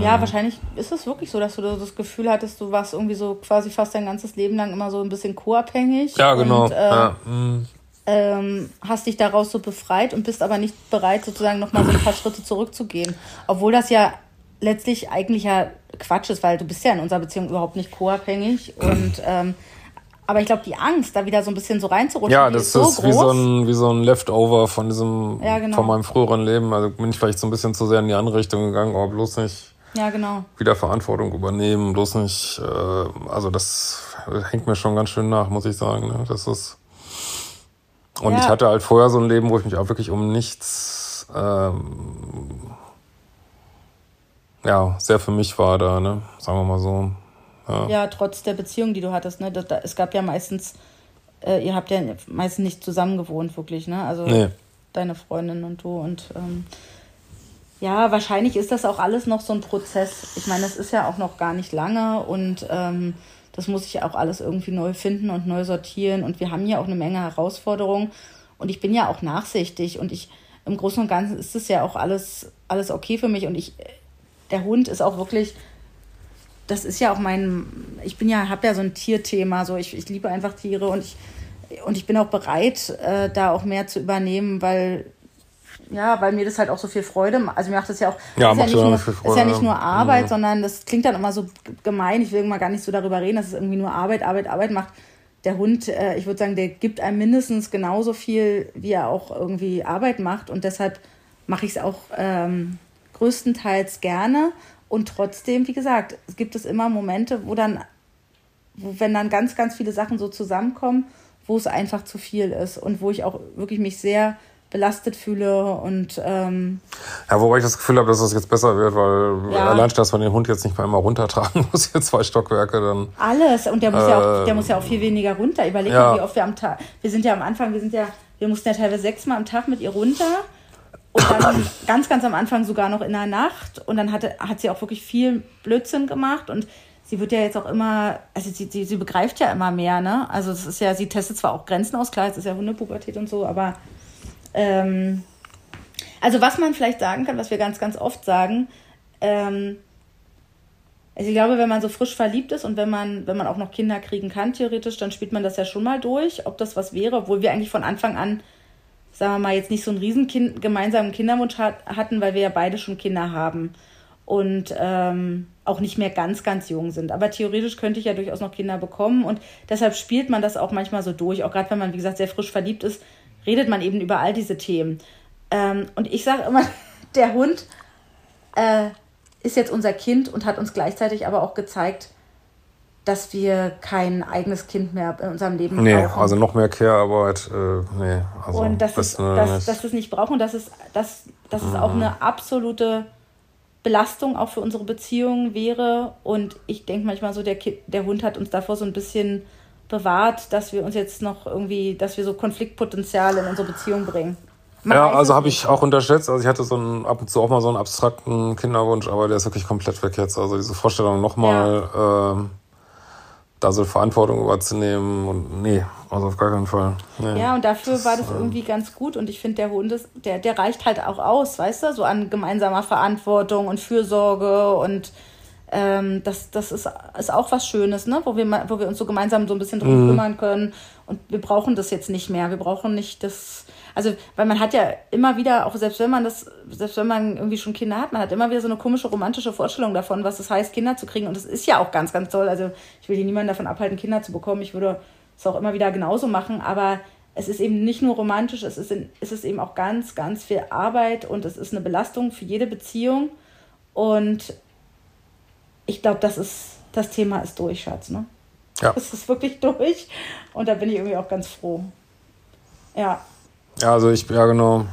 Ja, wahrscheinlich ist es wirklich so, dass du das Gefühl hattest, du warst irgendwie so quasi fast dein ganzes Leben lang immer so ein bisschen co-abhängig. Ja, genau. Und, äh, ja. Mhm. Ähm, hast dich daraus so befreit und bist aber nicht bereit, sozusagen nochmal so ein paar Schritte zurückzugehen. Obwohl das ja letztlich eigentlich ja Quatsch ist, weil du bist ja in unserer Beziehung überhaupt nicht co-abhängig *clears throat* und ähm, aber ich glaube, die Angst, da wieder so ein bisschen so reinzurutschen, ja, das ist, so ist wie, so ein, wie so ein Leftover von diesem, ja, genau. von meinem früheren Leben. Also bin ich vielleicht so ein bisschen zu sehr in die andere Richtung gegangen, aber bloß nicht ja, genau. wieder Verantwortung übernehmen, bloß nicht, äh, also das hängt mir schon ganz schön nach, muss ich sagen. Ne? Das ist, und ja. ich hatte halt vorher so ein Leben, wo ich mich auch wirklich um nichts, ähm, ja, sehr für mich war da, ne? sagen wir mal so. Ja. ja, trotz der Beziehung, die du hattest, ne? Das, da, es gab ja meistens, äh, ihr habt ja meistens nicht zusammen gewohnt, wirklich, ne? Also nee. deine Freundin und du und ähm, ja, wahrscheinlich ist das auch alles noch so ein Prozess. Ich meine, das ist ja auch noch gar nicht lange und ähm, das muss ich auch alles irgendwie neu finden und neu sortieren. Und wir haben ja auch eine Menge Herausforderungen. Und ich bin ja auch nachsichtig und ich im Großen und Ganzen ist es ja auch alles, alles okay für mich. Und ich, der Hund ist auch wirklich das ist ja auch mein, ich bin ja, habe ja so ein Tierthema, so ich, ich liebe einfach Tiere und ich, und ich bin auch bereit, äh, da auch mehr zu übernehmen, weil ja, weil mir das halt auch so viel Freude macht. Also mir macht das ja auch, ja, ist, ja nicht nur, Freude, ist ja nicht nur Arbeit, ja. sondern das klingt dann immer so gemein. Ich will mal gar nicht so darüber reden, dass es irgendwie nur Arbeit, Arbeit, Arbeit macht. Der Hund, äh, ich würde sagen, der gibt einem mindestens genauso viel, wie er auch irgendwie Arbeit macht. Und deshalb mache ich es auch ähm, größtenteils gerne. Und trotzdem, wie gesagt, es gibt es immer Momente, wo dann, wo, wenn dann ganz, ganz viele Sachen so zusammenkommen, wo es einfach zu viel ist und wo ich auch wirklich mich sehr belastet fühle und ähm, ja, wobei ich das Gefühl habe, dass es das jetzt besser wird, weil ja. allein dass man den Hund jetzt nicht mehr immer runtertragen *laughs* muss, hier zwei Stockwerke dann. Alles und der muss äh, ja auch, der muss ja auch viel weniger runter. Überleg ja. mal, wie oft wir am Tag. Wir sind ja am Anfang, wir sind ja, wir mussten ja teilweise sechsmal am Tag mit ihr runter und dann ganz, ganz am Anfang sogar noch in der Nacht. Und dann hatte, hat sie auch wirklich viel Blödsinn gemacht. Und sie wird ja jetzt auch immer, also sie, sie, sie begreift ja immer mehr, ne? Also es ist ja, sie testet zwar auch Grenzen aus, klar, es ist ja Hundepubertät und so, aber ähm, also was man vielleicht sagen kann, was wir ganz, ganz oft sagen, ähm, also ich glaube, wenn man so frisch verliebt ist und wenn man, wenn man auch noch Kinder kriegen kann, theoretisch, dann spielt man das ja schon mal durch, ob das was wäre, obwohl wir eigentlich von Anfang an, sagen wir mal, jetzt nicht so einen riesen kind, gemeinsamen Kinderwunsch hat, hatten, weil wir ja beide schon Kinder haben und ähm, auch nicht mehr ganz, ganz jung sind. Aber theoretisch könnte ich ja durchaus noch Kinder bekommen und deshalb spielt man das auch manchmal so durch. Auch gerade wenn man, wie gesagt, sehr frisch verliebt ist, redet man eben über all diese Themen. Ähm, und ich sage immer, *laughs* der Hund äh, ist jetzt unser Kind und hat uns gleichzeitig aber auch gezeigt, dass wir kein eigenes Kind mehr in unserem Leben nee, brauchen. also noch mehr Care-Arbeit, äh, nee. Also und dass, es, dass, dass wir es nicht brauchen, dass es, dass, dass es auch eine absolute Belastung auch für unsere Beziehung wäre. Und ich denke manchmal so, der, der Hund hat uns davor so ein bisschen bewahrt, dass wir uns jetzt noch irgendwie, dass wir so Konfliktpotenzial in unsere Beziehung bringen. Man ja, also habe ich auch unterschätzt. Also ich hatte so einen, ab und zu auch mal so einen abstrakten Kinderwunsch, aber der ist wirklich komplett weg jetzt. Also diese Vorstellung nochmal, ja. ähm, da so Verantwortung überzunehmen und nee, also auf gar keinen Fall. Nee. Ja, und dafür das, war das irgendwie ähm, ganz gut und ich finde, der Hund ist, der, der reicht halt auch aus, weißt du, so an gemeinsamer Verantwortung und Fürsorge und ähm, das, das ist, ist auch was Schönes, ne? wo, wir, wo wir uns so gemeinsam so ein bisschen drum mhm. kümmern können. Und wir brauchen das jetzt nicht mehr. Wir brauchen nicht das. Also, weil man hat ja immer wieder, auch selbst wenn man das, selbst wenn man irgendwie schon Kinder hat, man hat immer wieder so eine komische romantische Vorstellung davon, was es heißt, Kinder zu kriegen. Und das ist ja auch ganz, ganz toll. Also, ich will hier niemanden davon abhalten, Kinder zu bekommen. Ich würde es auch immer wieder genauso machen. Aber es ist eben nicht nur romantisch, es ist, in, es ist eben auch ganz, ganz viel Arbeit und es ist eine Belastung für jede Beziehung. Und ich glaube, das ist, das Thema ist durch, Schatz, ne? Ja. Das ist wirklich *laughs* durch. Und da bin ich irgendwie auch ganz froh. Ja. Ja, also ich, ja, genau.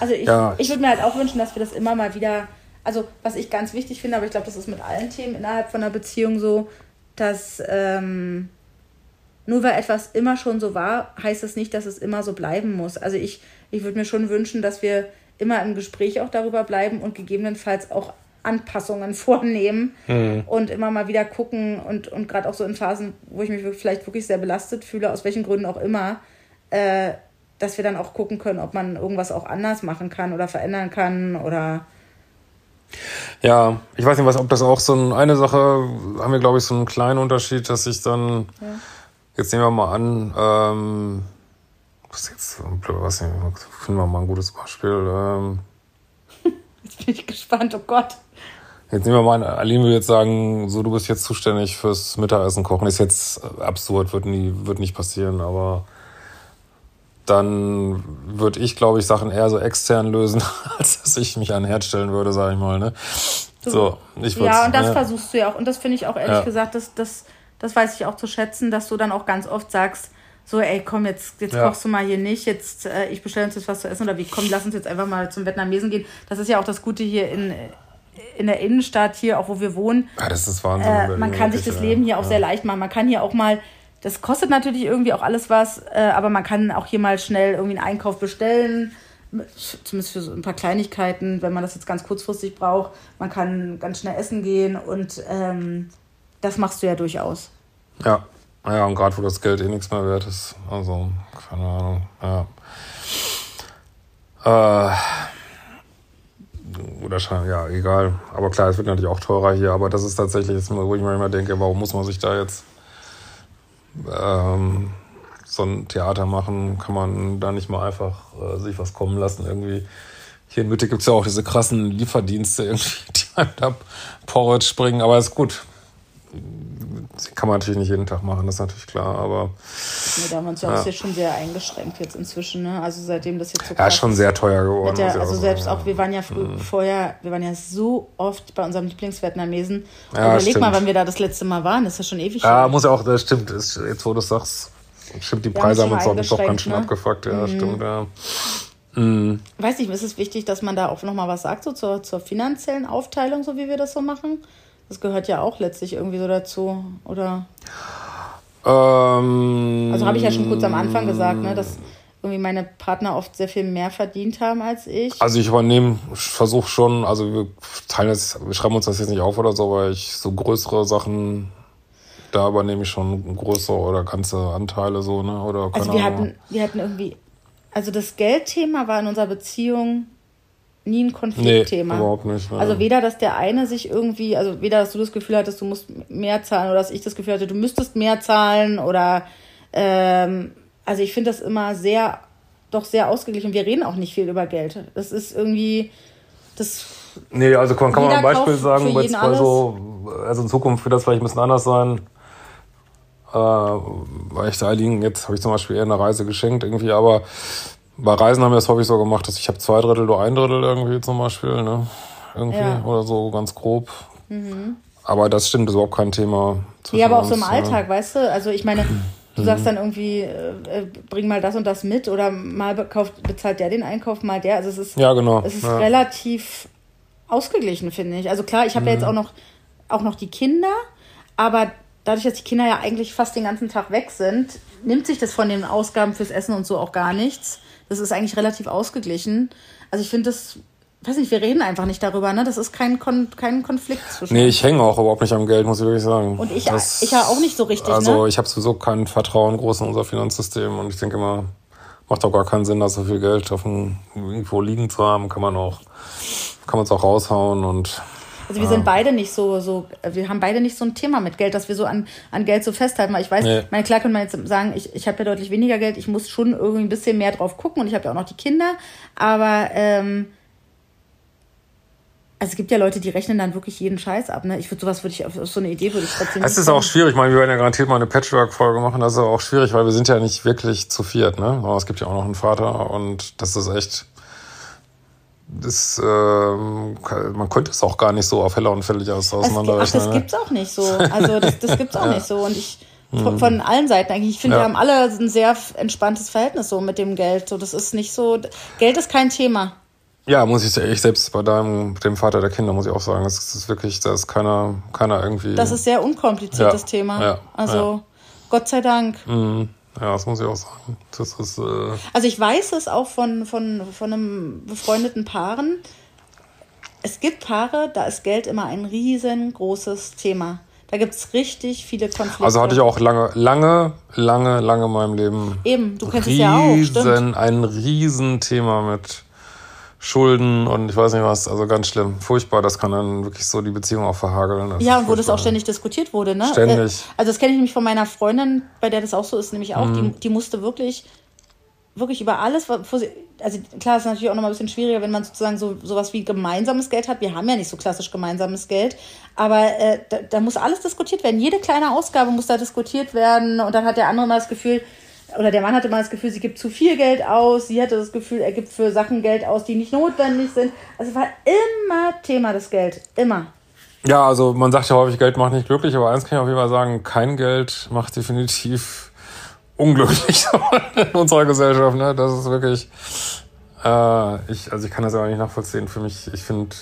Also ich, ja. ich würde mir halt auch wünschen, dass wir das immer mal wieder, also was ich ganz wichtig finde, aber ich glaube, das ist mit allen Themen innerhalb von einer Beziehung so, dass ähm, nur weil etwas immer schon so war, heißt es das nicht, dass es immer so bleiben muss. Also ich, ich würde mir schon wünschen, dass wir immer im Gespräch auch darüber bleiben und gegebenenfalls auch Anpassungen *laughs* vornehmen mhm. und immer mal wieder gucken und, und gerade auch so in Phasen, wo ich mich vielleicht wirklich sehr belastet fühle, aus welchen Gründen auch immer, äh, dass wir dann auch gucken können, ob man irgendwas auch anders machen kann oder verändern kann oder ja, ich weiß nicht, was, ob das auch so ein, eine Sache, haben wir glaube ich so einen kleinen Unterschied, dass ich dann, ja. jetzt nehmen wir mal an, ähm, was jetzt, was nicht, finden wir mal ein gutes Beispiel, ähm, *laughs* Jetzt bin ich gespannt, oh Gott. Jetzt nehmen wir mal an, Aline würde jetzt sagen, so du bist jetzt zuständig fürs Mittagessen kochen. Ist jetzt absurd, wird, nie, wird nicht passieren, aber dann würde ich, glaube ich, Sachen eher so extern lösen, *laughs* als dass ich mich an den Herd stellen würde, sage ich mal. Ne? So, ich ja, und das ja. versuchst du ja auch. Und das finde ich auch ehrlich ja. gesagt, das, das, das weiß ich auch zu schätzen, dass du dann auch ganz oft sagst, so, ey, komm, jetzt, jetzt ja. kochst du mal hier nicht, jetzt, äh, ich bestelle uns jetzt was zu essen oder wie, komm, lass uns jetzt einfach mal zum Vietnamesen gehen. Das ist ja auch das Gute hier in, in der Innenstadt, hier, auch wo wir wohnen. Ja, das ist Wahnsinn. Äh, man kann sich das Leben hier auch sehr leicht machen. Man kann hier auch mal, das kostet natürlich irgendwie auch alles was, äh, aber man kann auch hier mal schnell irgendwie einen Einkauf bestellen. Zumindest für so ein paar Kleinigkeiten, wenn man das jetzt ganz kurzfristig braucht. Man kann ganz schnell essen gehen und ähm, das machst du ja durchaus. Ja, ja, und gerade wo das Geld eh nichts mehr wert ist. Also, keine Ahnung. Ja. Äh, oder schon, ja, egal. Aber klar, es wird natürlich auch teurer hier. Aber das ist tatsächlich, wo ich mir immer denke, warum muss man sich da jetzt ähm, so ein Theater machen? Kann man da nicht mal einfach äh, sich was kommen lassen? Irgendwie. Hier in Mitte gibt es ja auch diese krassen Lieferdienste, irgendwie, *laughs* die einem da Porridge springen. Aber ist gut kann man natürlich nicht jeden Tag machen, das ist natürlich klar, aber. Nee, da haben wir uns ja auch schon sehr eingeschränkt jetzt inzwischen, ne? Also seitdem das jetzt so Ja, ist schon sehr teuer geworden. Ja, also selbst auch, wir waren ja früh, mhm. vorher, wir waren ja so oft bei unserem Lieblingsvietnamesen. Ja, Überleg stimmt. mal, wann wir da das letzte Mal waren, das ist ja schon ewig. Ja, muss ja auch, das stimmt, ist, jetzt wo du sagst, stimmt, die Preise haben uns auch, doch ganz schön ne? abgefuckt, ja, mhm. stimmt, ja. Mhm. Weiß nicht, ist es wichtig, dass man da auch nochmal was sagt, so zur, zur finanziellen Aufteilung, so wie wir das so machen? Das gehört ja auch letztlich irgendwie so dazu, oder? Ähm, also habe ich ja schon kurz am Anfang gesagt, ne, dass irgendwie meine Partner oft sehr viel mehr verdient haben als ich. Also ich übernehme, versuche schon, also wir teilen das, wir schreiben uns das jetzt nicht auf oder so, aber ich so größere Sachen, da übernehme ich schon größere oder ganze Anteile so, ne? Oder also wir hatten, wir hatten irgendwie, also das Geldthema war in unserer Beziehung nie ein Konfliktthema. Nee, überhaupt nicht. Ja. Also weder, dass der eine sich irgendwie, also weder, dass du das Gefühl hattest, du musst mehr zahlen oder dass ich das Gefühl hatte, du müsstest mehr zahlen oder ähm, also ich finde das immer sehr, doch sehr ausgeglichen. Wir reden auch nicht viel über Geld. Das ist irgendwie, das. Nee, also kann, kann man ein Beispiel sagen, jetzt mal so, also in Zukunft wird das vielleicht ein bisschen anders sein. Äh, weil ich da liegen, jetzt habe ich zum Beispiel eher eine Reise geschenkt irgendwie, aber bei Reisen haben wir das häufig so gemacht, dass ich habe zwei Drittel, du ein Drittel irgendwie zum Beispiel, ne? Irgendwie ja. oder so ganz grob. Mhm. Aber das stimmt, ist überhaupt kein Thema. Ja, aber auch so im Alltag, weißt du? Also ich meine, Du mhm. sagst dann irgendwie, äh, äh, bring mal das und das mit oder mal bekauft, bezahlt der den Einkauf, mal der. Also es ist, ja, genau. es ist ja. relativ ausgeglichen, finde ich. Also klar, ich habe mhm. ja jetzt mhm. auch noch, auch noch die Kinder, aber dadurch, dass die Kinder ja eigentlich fast den ganzen Tag weg sind, nimmt sich das von den Ausgaben fürs Essen und so auch gar nichts. Das ist eigentlich relativ ausgeglichen. Also ich finde das weiß nicht, wir reden einfach nicht darüber, ne? Das ist kein, Kon kein Konflikt zwischen Nee, ich hänge auch überhaupt nicht am Geld, muss ich wirklich sagen. Und ich, das, ich ja auch nicht so richtig, Also ne? ich habe sowieso kein Vertrauen groß in unser Finanzsystem und ich denke immer, macht auch gar keinen Sinn, da so viel Geld auf dem, irgendwo liegen zu haben, kann man auch, kann man es auch raushauen und also wir sind beide nicht so, so, wir haben beide nicht so ein Thema mit Geld, dass wir so an, an Geld so festhalten. Weil ich weiß, nee. meine, klar kann man jetzt sagen, ich, ich habe ja deutlich weniger Geld, ich muss schon irgendwie ein bisschen mehr drauf gucken und ich habe ja auch noch die Kinder. Aber ähm, also es gibt ja Leute, die rechnen dann wirklich jeden Scheiß ab. Ne? Ich würde sowas würde ich auf so eine Idee würde ich trotzdem. Es ist auch schwierig. Ich meine, wir werden ja garantiert mal eine Patchwork-Folge machen. Das ist auch schwierig, weil wir sind ja nicht wirklich zu viert. Ne, aber es gibt ja auch noch einen Vater und das ist echt. Das, äh, man könnte es auch gar nicht so auf heller und fällig aus auseinanderrechnen. Ach, das ne? gibt's auch nicht so. Also das, das gibt's auch *laughs* ja. nicht so. Und ich von, mhm. von, allen Seiten eigentlich. Ich finde, ja. wir haben alle ein sehr entspanntes Verhältnis so mit dem Geld. So, das ist nicht so. Geld ist kein Thema. Ja, muss ich, ich selbst bei deinem, dem Vater der Kinder, muss ich auch sagen, es ist wirklich, da ist keiner, keiner irgendwie. Das ist sehr unkompliziert, ja, das Thema. Ja, also. Gott sei Dank. Mhm. Ja, das muss ich auch sagen. Das ist, äh also ich weiß es auch von, von, von einem befreundeten Paaren. Es gibt Paare, da ist Geld immer ein riesengroßes Thema. Da gibt es richtig viele Konflikte. Also hatte ich auch lange, lange, lange, lange in meinem Leben. Eben, du kennst riesen, es ja auch, stimmt. Ein Riesenthema mit Schulden und ich weiß nicht was, also ganz schlimm, furchtbar. Das kann dann wirklich so die Beziehung auch verhageln. Das ja, und wo das auch ständig diskutiert wurde, ne? Ständig. Äh, also das kenne ich nämlich von meiner Freundin, bei der das auch so ist, nämlich auch, mhm. die, die musste wirklich, wirklich über alles, also klar, ist natürlich auch nochmal ein bisschen schwieriger, wenn man sozusagen so sowas wie gemeinsames Geld hat. Wir haben ja nicht so klassisch gemeinsames Geld, aber äh, da, da muss alles diskutiert werden. Jede kleine Ausgabe muss da diskutiert werden und dann hat der andere mal das Gefühl, oder der Mann hatte mal das Gefühl, sie gibt zu viel Geld aus, sie hatte das Gefühl, er gibt für Sachen Geld aus, die nicht notwendig sind. Also es war immer Thema das Geld, immer. Ja, also man sagt ja häufig, Geld macht nicht glücklich, aber eins kann ich auf jeden Fall sagen, kein Geld macht definitiv unglücklich *laughs* in unserer Gesellschaft. Ne? Das ist wirklich, äh, ich, also ich kann das auch nicht nachvollziehen. Für mich, ich finde,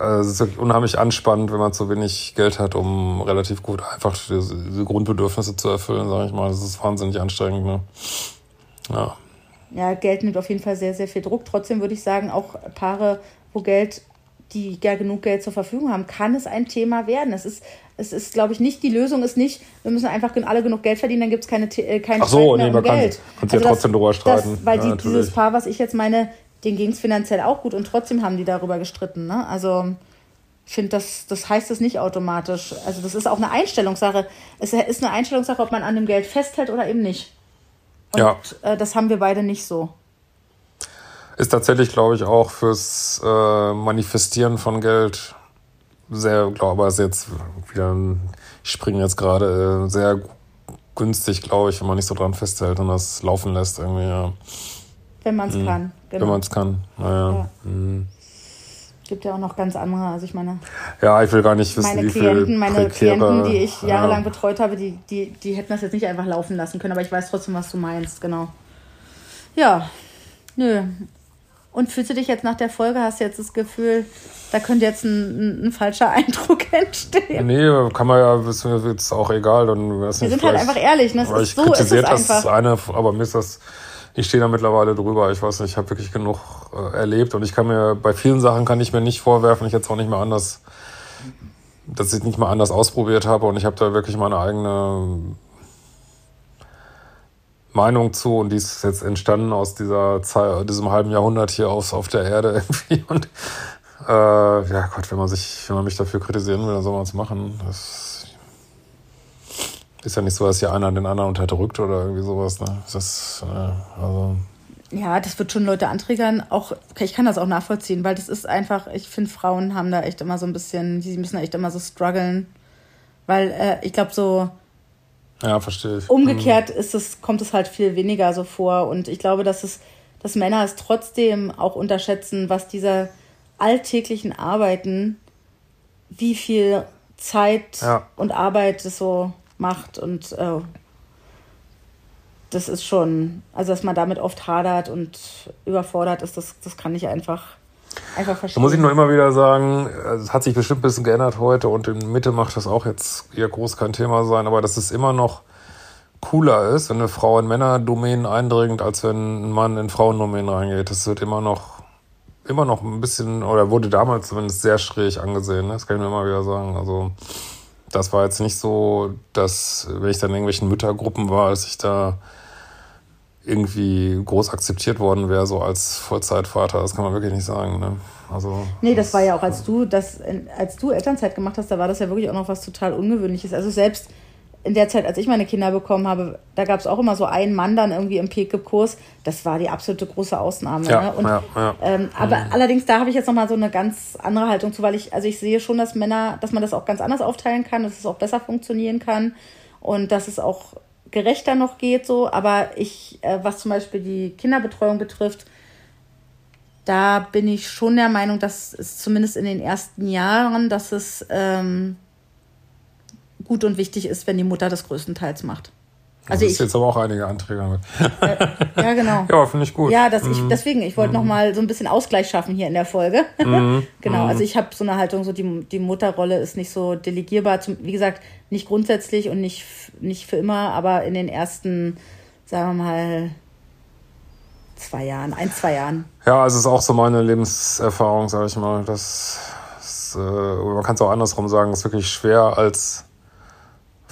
es ist wirklich unheimlich anspannend, wenn man zu wenig Geld hat, um relativ gut einfach diese, diese Grundbedürfnisse zu erfüllen, sage ich mal. Das ist wahnsinnig anstrengend. Ne? Ja. ja, Geld nimmt auf jeden Fall sehr, sehr viel Druck. Trotzdem würde ich sagen, auch Paare, wo Geld, die ja genug Geld zur Verfügung haben, kann es ein Thema werden. Es ist, es ist, glaube ich, nicht, die Lösung ist nicht, wir müssen einfach alle genug Geld verdienen, dann gibt es keine, äh, Ach so, nee, um man Geld. Kann, kann also ja trotzdem drüber streiten. Das, weil ja, die, dieses Paar, was ich jetzt meine, denen ging es finanziell auch gut und trotzdem haben die darüber gestritten. Ne? Also ich finde, das, das heißt es nicht automatisch. Also das ist auch eine Einstellungssache. Es ist eine Einstellungssache, ob man an dem Geld festhält oder eben nicht. Und ja. äh, das haben wir beide nicht so. Ist tatsächlich, glaube ich, auch fürs äh, Manifestieren von Geld sehr, glaube ich, jetzt wieder, ich springe jetzt gerade, äh, sehr günstig, glaube ich, wenn man nicht so dran festhält und das laufen lässt irgendwie, ja. Wenn man es mhm. kann. Genau. Wenn man es kann, naja. Ja. Mhm gibt ja auch noch ganz andere. Also ich meine. Ja, ich will gar nicht wissen, meine wie Klienten, viel meine Klienten, die ich jahrelang ja. betreut habe, die, die, die hätten das jetzt nicht einfach laufen lassen können, aber ich weiß trotzdem, was du meinst, genau. Ja, nö. Und fühlst du dich jetzt nach der Folge, hast du jetzt das Gefühl, da könnte jetzt ein, ein, ein falscher *laughs* Eindruck entstehen? Nee, kann man ja, ist mir jetzt auch egal. Dann, Wir sind halt einfach ehrlich, ne? Das ist, so ist es das einfach. eine, aber mir ist das, ich stehe da mittlerweile drüber. Ich weiß nicht, ich habe wirklich genug äh, erlebt und ich kann mir, bei vielen Sachen kann ich mir nicht vorwerfen, ich jetzt auch nicht mehr anders, dass ich nicht mal anders ausprobiert habe und ich habe da wirklich meine eigene Meinung zu und die ist jetzt entstanden aus dieser Zeit, diesem halben Jahrhundert hier auf, auf der Erde *laughs* irgendwie. Und äh, ja Gott, wenn man sich, wenn man mich dafür kritisieren will, dann soll man es machen. Das ist ja nicht so, dass hier einer den anderen unterdrückt oder irgendwie sowas. Ne? Das, äh, also ja, das wird schon Leute anträgern. Auch, ich kann das auch nachvollziehen, weil das ist einfach, ich finde, Frauen haben da echt immer so ein bisschen, die müssen da echt immer so strugglen. Weil äh, ich glaube, so ja, verstehe ich. Umgekehrt ist es, kommt es halt viel weniger so vor. Und ich glaube, dass es, dass Männer es trotzdem auch unterschätzen, was dieser alltäglichen Arbeiten, wie viel Zeit ja. und Arbeit es so macht. Und äh, das ist schon, also dass man damit oft hadert und überfordert ist, das, das kann ich einfach Einfach verstehen. Da muss ich nur immer wieder sagen, es hat sich bestimmt ein bisschen geändert heute und in Mitte macht das auch jetzt eher groß kein Thema sein, aber dass es immer noch cooler ist, wenn eine Frau in Männerdomänen eindringt, als wenn ein Mann in Frauendomänen reingeht. Das wird immer noch, immer noch ein bisschen, oder wurde damals zumindest sehr schräg angesehen, ne? das kann ich mir immer wieder sagen. Also, das war jetzt nicht so, dass, wenn ich dann in irgendwelchen Müttergruppen war, dass ich da irgendwie groß akzeptiert worden wäre, so als Vollzeitvater. Das kann man wirklich nicht sagen. Ne? Also, nee, das war ja auch, als du das, als du Elternzeit gemacht hast, da war das ja wirklich auch noch was total Ungewöhnliches. Also selbst in der Zeit, als ich meine Kinder bekommen habe, da gab es auch immer so einen Mann dann irgendwie im PKIP-Kurs. Das war die absolute große Ausnahme. Ja, ne? Und, ja, ja. Ähm, aber mhm. allerdings, da habe ich jetzt nochmal so eine ganz andere Haltung zu, weil ich, also ich sehe schon, dass Männer, dass man das auch ganz anders aufteilen kann, dass es auch besser funktionieren kann und dass es auch gerechter noch geht, so. Aber ich, äh, was zum Beispiel die Kinderbetreuung betrifft, da bin ich schon der Meinung, dass es zumindest in den ersten Jahren, dass es ähm, gut und wichtig ist, wenn die Mutter das größtenteils macht. Also das ist ich, jetzt aber auch einige Anträge mit. Äh, ja, genau. *laughs* ja, finde ich gut. Ja, das ich, mhm. deswegen, ich wollte mhm. noch mal so ein bisschen Ausgleich schaffen hier in der Folge. *laughs* Mhm. genau, also mhm. ich habe so eine Haltung, so die, die Mutterrolle ist nicht so delegierbar. Zum, wie gesagt, nicht grundsätzlich und nicht, nicht für immer, aber in den ersten, sagen wir mal, zwei Jahren, ein, zwei Jahren. Ja, also es ist auch so meine Lebenserfahrung, sage ich mal. Das, das äh, man kann es auch andersrum sagen, es ist wirklich schwer als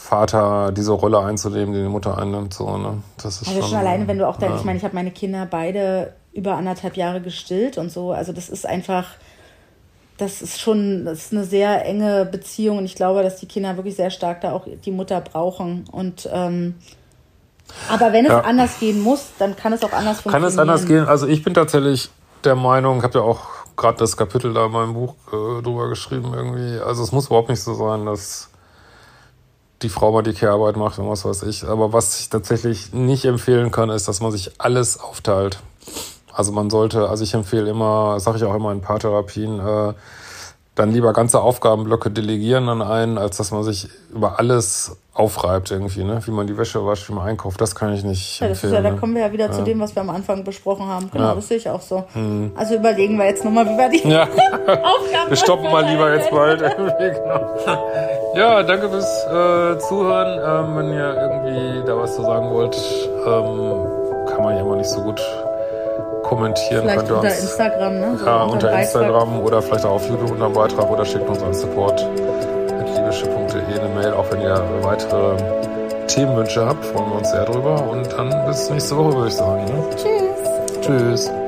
Vater diese Rolle einzunehmen, die die Mutter einnimmt. So, ne? das ist also schon, schon alleine, wenn du auch dein, ja. ich meine, ich habe meine Kinder beide über anderthalb Jahre gestillt und so. Also das ist einfach, das ist schon, das ist eine sehr enge Beziehung und ich glaube, dass die Kinder wirklich sehr stark da auch die Mutter brauchen. Und ähm, aber wenn es ja. anders gehen muss, dann kann es auch anders funktionieren. Kann es anders gehen? Also ich bin tatsächlich der Meinung, ich habe ja auch gerade das Kapitel da in meinem Buch äh, drüber geschrieben irgendwie. Also es muss überhaupt nicht so sein, dass die Frau mal die Kehrarbeit macht und was weiß ich. Aber was ich tatsächlich nicht empfehlen kann, ist, dass man sich alles aufteilt. Also man sollte, also ich empfehle immer, sage ich auch immer in Paartherapien, äh, dann lieber ganze Aufgabenblöcke delegieren an einen, als dass man sich über alles aufreibt irgendwie, ne? Wie man die Wäsche wascht, wie man einkauft, das kann ich nicht. Ja, das empfehlen, ist ja, ne? da kommen wir ja wieder ja. zu dem, was wir am Anfang besprochen haben. Genau, ja. das sehe ich auch so. Hm. Also überlegen wir jetzt nochmal, wie wir die *laughs* ja. Aufgaben. Wir stoppen mal lieber jetzt bald. *laughs* genau. Ja, danke fürs äh, Zuhören. Ähm, wenn ihr irgendwie da was zu sagen wollt, ähm, kann man ja immer nicht so gut kommentieren. Vielleicht könnt ihr unter uns, Instagram, ne? So ja, unter, unter Instagram oder vielleicht auch auf YouTube unter einem Beitrag oder schickt uns an support mit liebeschiff.de eine Mail, auch wenn ihr weitere Themenwünsche habt, freuen wir uns sehr drüber. Und dann bis nächste Woche, würde ich sagen. Ne? Tschüss. Tschüss.